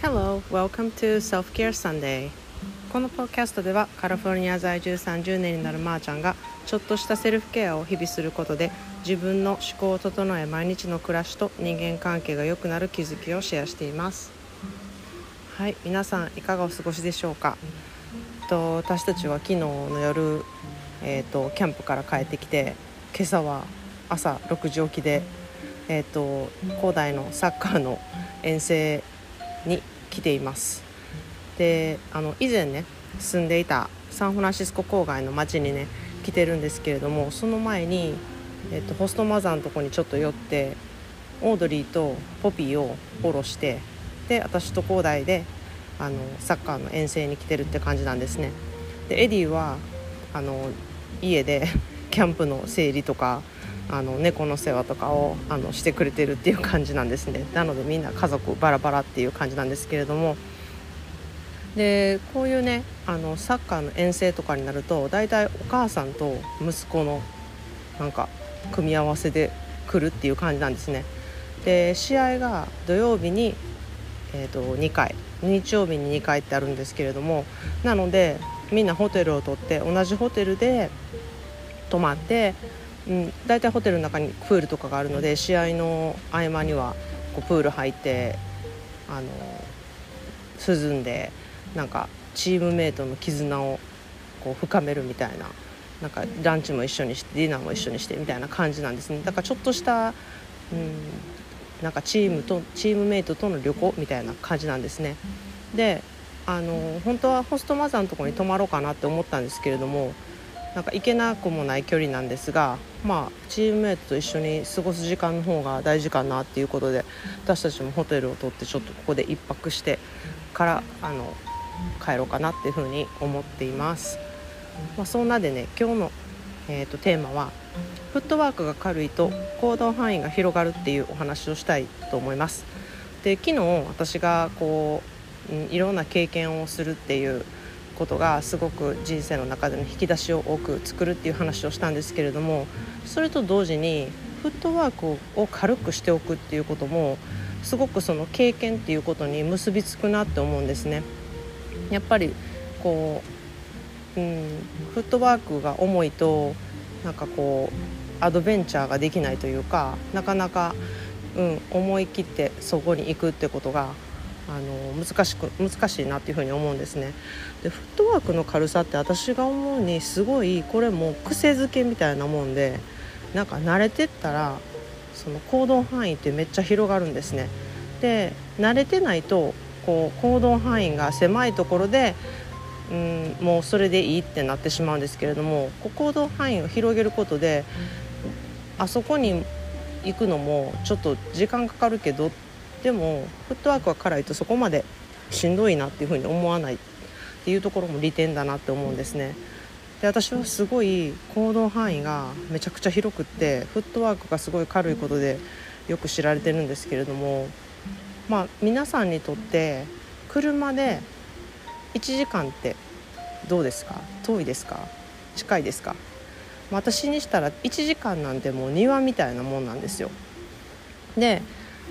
Hello, welcome to Self Care Sunday. このポッキャストではカリフォルニア在住30年になるまーちゃんがちょっとしたセルフケアを日々することで自分の思考を整え毎日の暮らしと人間関係が良くなる気づきをシェアしています。はい皆さんいかがお過ごしでしょうか？と私たちは昨日の夜、えーと、キャンプから帰ってきて今朝は朝6時起きで、えーと、広大のサッカーの遠征に来ています。であの以前ね住んでいたサンフランシスコ郊外の町にね来てるんですけれどもその前に、えーと、ホストマザーのとこにちょっと寄ってオードリーとポピーをフォローしてで私と広大であのサッカーの遠征に来てるって感じなんですね。でエディはあの家でキャンプの整理とかあの猫の世話とかをあのしてくれてるっていう感じなんですね。なのでみんな家族バラバラっていう感じなんですけれども。でこういうねあのサッカーの遠征とかになると大体お母さんと息子のなんか組み合わせで来るっていう感じなんですね。で試合が土曜日に、えーと、と2回。日曜日に2回ってあるんですけれども。なのでみんなホテルを取って同じホテルで泊まってうん、大体ホテルの中にプールとかがあるので試合の合間にはこうプール入ってあの涼んでなんかチームメートの絆をこう深めるみたいななんかランチも一緒にしてディナーも一緒にしてみたいな感じなんですね。だからちょっとした、うん、なんかチームとチームメートとの旅行みたいな感じなんですね。であの本当はホストマザーのところに泊まろうかなって思ったんですけれどもなんか行けなくもない距離なんですが、まあ、チームメートと一緒に過ごす時間の方が大事かなっていうことで私たちもホテルを取ってちょっとここで1泊してからあの帰ろうかなっていうふうに思っています。まあ、そんなでね今日の、えーと、テーマはフットワークが軽いと行動範囲が広がるっていうお話をしたいと思います。で昨日私がこう、いろんな経験をするっていうことがすごく人生の中での引き出しを多く作るっていう話をしたんですけれどもそれと同時にフットワークを軽くしておくっていうこともすごくその経験っていうことに結びつくなって思うんですね。やっぱりこう、うん、フットワークが重いとなんかこうアドベンチャーができないというかなかなか、うん、思い切ってそこに行くってことがあの難しく難しいなっていうふに思うんですね。でフットワークの軽さって私が思うにすごいこれも癖づけみたいなもんでなんか慣れてったらその行動範囲ってめっちゃ広がるんですね。で慣れてないとこう行動範囲が狭いところでうんもうそれでいいってなってしまうんですけれども行動範囲を広げることであそこに行くのもちょっと時間かかるけどでもフットワークが辛いとそこまでしんどいなっていうふうに思わないっていうところも利点だなって思うんですね。で私はすごい行動範囲がめちゃくちゃ広くってフットワークがすごい軽いことでよく知られてるんですけれどもまあ皆さんにとって車で1時間ってどうですか？遠いですか？近いですか？私にしたら1時間なんてもう庭みたいなもんなんですよ。で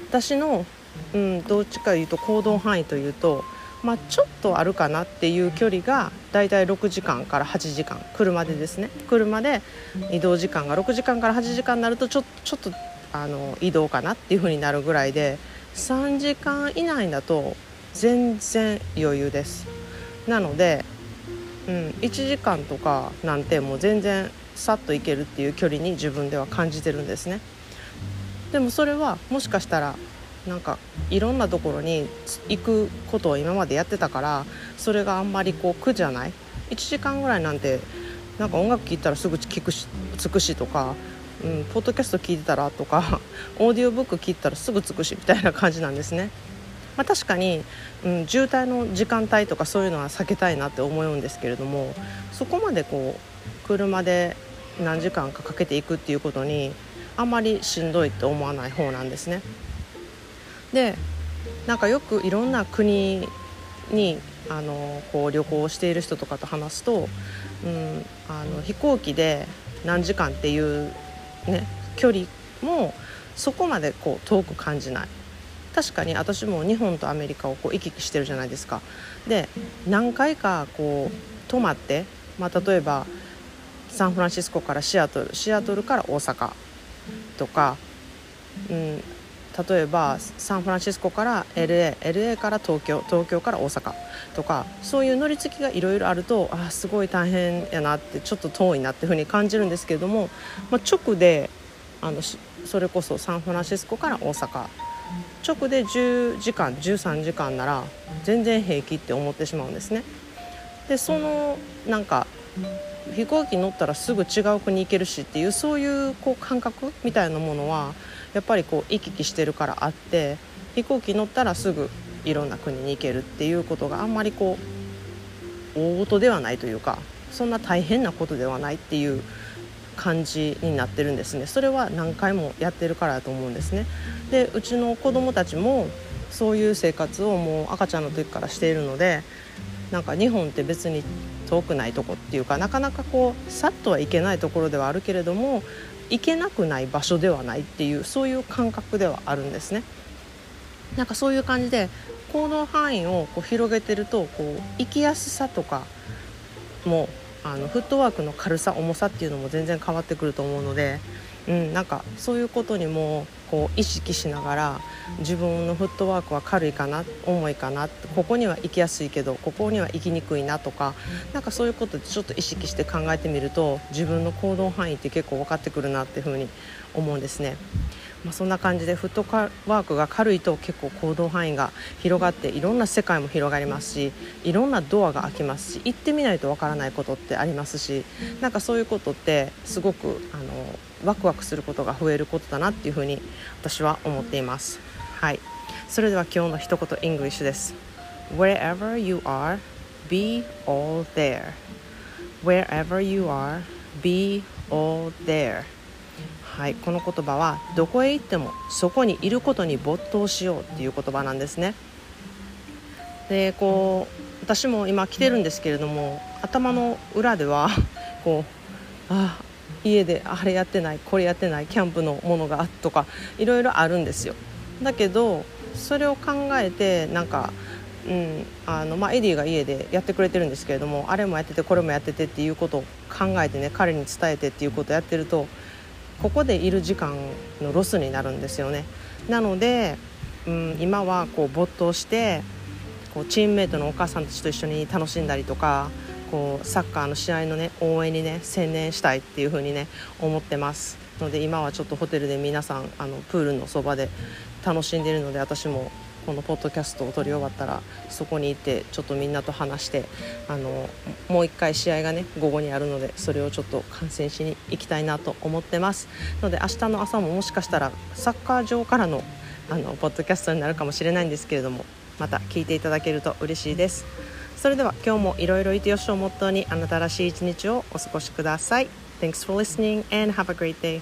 私のうん、どっちかいうと行動範囲というと、まあ、ちょっとあるかなっていう距離がだいたい6時間から8時間車でですね。車で移動時間が6時間から8時間になるとちょちょっとあの移動かなっていう風になるぐらいで3時間以内だと全然余裕です。なので、うん、1時間とかなんてもう全然さっと行けるっていう距離に自分では感じてるんですね。でもそれはもしかしたらなんかいろんなところに行くことを今までやってたからそれがあんまりこう苦じゃない？1時間ぐらいなんてなんか音楽聴いたらすぐ聞くしつくしとか、うん、ポッドキャスト聞いてたらとか オーディオブック聞いたらすぐつくしみたいな感じなんですね。まあ、確かに、うん、渋滞の時間帯とかそういうのは避けたいなって思うんですけれどもそこまでこう車で何時間かかけていくっていうことにあんまりしんどいって思わない方なんですね。でなんかよくいろんな国にあのこう旅行している人とかと話すと、うん、あの飛行機で何時間っていう、ね、距離もそこまでこう遠く感じない確かに私も日本とアメリカをこう行き来してるじゃないですかで何回かこう泊まって、まあ、例えばサンフランシスコからシアトルシアトルから大阪とか、うん、例えばサンフランシスコから LA LA から東京東京から大阪とかそういう乗り継ぎがいろいろあるとあすごい大変やなってちょっと遠いなっていうふうに感じるんですけれども、まあ、直であのそれこそサンフランシスコから大阪直で10時間13時間なら全然平気って思ってしまうんですね。でそのなんか飛行機乗ったらすぐ違う国行けるしっていうそういうこう感覚みたいなものはやっぱりこう行き来してるからあって飛行機乗ったらすぐいろんな国に行けるっていうことがあんまりこう大事ではないというかそんな大変なことではないっていう感じになってるんですね。それは何回もやってるからだと思うんですね。でうちの子供たちもそういう生活をもう赤ちゃんの時からしているのでなんか日本って別に遠くないとこっていうかなかなかこうさっとは行けないところではあるけれども行けなくない場所ではないっていうそういう感覚ではあるんですね。なんかそういう感じで行動範囲をこう広げてるとこう行きやすさとかもあのフットワークの軽さ重さっていうのも全然変わってくると思うので、うん、なんかそういうことにもこう意識しながら自分のフットワークは軽いかな重いかなここには行きやすいけどここには行きにくいなとかなんかそういうことでちょっと意識して考えてみると自分の行動範囲って結構分かってくるなっていうふうに思うんですね。まあ、そんな感じでフットワークが軽いと結構行動範囲が広がっていろんな世界も広がりますしいろんなドアが開きますし行ってみないとわからないことってありますしなんかそういうことってすごくあのワクワクすることが増えることだなっていうふうに私は思っています。はい。それでは今日の一言 English です。Wherever you are, be all there. Wherever you are, be all there. はい、この言葉はどこへ行ってもそこにいることに没頭しようっていう言葉なんですね。でこう私も今来てるんですけれども頭の裏では こうあ家であれやってないこれやってないキャンプのものがとかいろいろあるんですよ。だけどそれを考えてなんかうんあのまあ、エディが家でやってくれてるんですけれどもあれもやっててこれもやっててっていうことを考えてね彼に伝えてっていうことをやってるとここでいる時間のロスになるんですよね。なので、うん、今はこう没頭してこうチームメートのお母さんたちと一緒に楽しんだりとかこうサッカーの試合のね応援にね専念したいっていう風にね思ってます。ので今はちょっとホテルで皆さんあのプールのそばで楽しんでいるので私もこのポッドキャストを撮り終わったらそこに行ってちょっとみんなと話してあのもう一回試合がね午後にあるのでそれをちょっと観戦しに行きたいなと思ってます。ので明日の朝ももしかしたらサッカー場からのあのポッドキャストになるかもしれないんですけれどもまた聞いていただけると嬉しいです。それでは今日もいろいろいてよしをモットーにあなたらしい一日をお過ごしください。Thanks for listening and have a great day.